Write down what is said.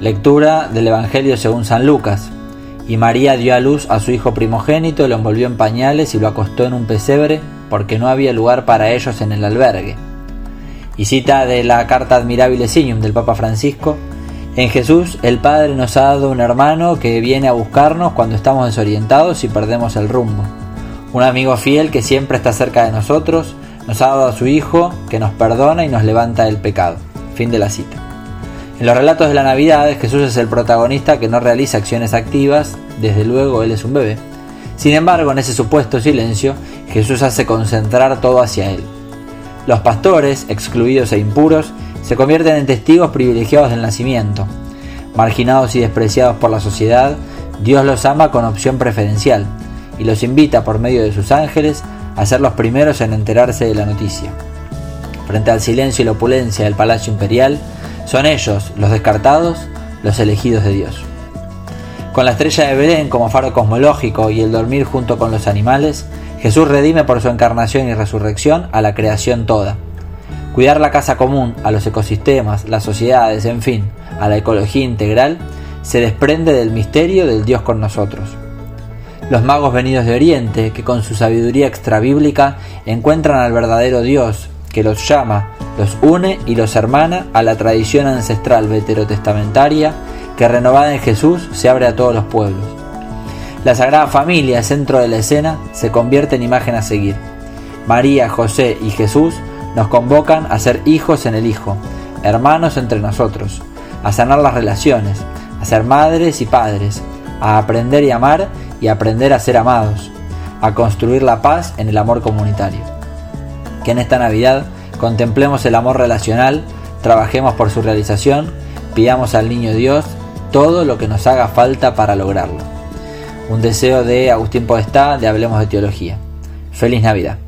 Lectura del Evangelio según San Lucas. Y María dio a luz a su hijo primogénito, lo envolvió en pañales y lo acostó en un pesebre, porque no había lugar para ellos en el albergue. Y cita de la carta Admirabile Signum del Papa Francisco, en Jesús el Padre nos ha dado un hermano que viene a buscarnos cuando estamos desorientados y perdemos el rumbo. Un amigo fiel que siempre está cerca de nosotros, nos ha dado a su Hijo que nos perdona y nos levanta del pecado. Fin de la cita. En los relatos de la Navidad, Jesús es el protagonista que no realiza acciones activas, desde luego él es un bebé. Sin embargo, en ese supuesto silencio, Jesús hace concentrar todo hacia él. Los pastores, excluidos e impuros, se convierten en testigos privilegiados del nacimiento. Marginados y despreciados por la sociedad, Dios los ama con opción preferencial y los invita por medio de sus ángeles a ser los primeros en enterarse de la noticia. Frente al silencio y la opulencia del palacio imperial, son ellos, los descartados, los elegidos de Dios. Con la estrella de Belén como faro cosmológico y el dormir junto con los animales, Jesús redime por su encarnación y resurrección a la creación toda. Cuidar la casa común, a los ecosistemas, las sociedades, en fin, a la ecología integral, se desprende del misterio del Dios con nosotros. Los magos venidos de Oriente, que con su sabiduría extrabíblica encuentran al verdadero Dios, que los llama, los une y los hermana a la tradición ancestral veterotestamentaria que renovada en Jesús se abre a todos los pueblos. La Sagrada Familia, centro de la escena, se convierte en imagen a seguir. María, José y Jesús nos convocan a ser hijos en el Hijo, hermanos entre nosotros, a sanar las relaciones, a ser madres y padres, a aprender y amar y aprender a ser amados, a construir la paz en el amor comunitario. Que en esta Navidad contemplemos el amor relacional, trabajemos por su realización, pidamos al Niño Dios todo lo que nos haga falta para lograrlo. Un deseo de Agustín Podestá de Hablemos de Teología. Feliz Navidad.